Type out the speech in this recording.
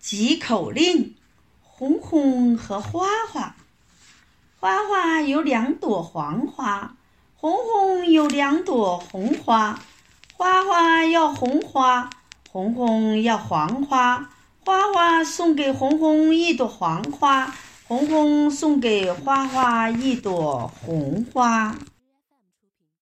几口令红红和花花。花花有两朵黄花红红有两朵红花。花花要红花红红要黄花。花花送给红红一朵黄花红红送给花花一朵红花。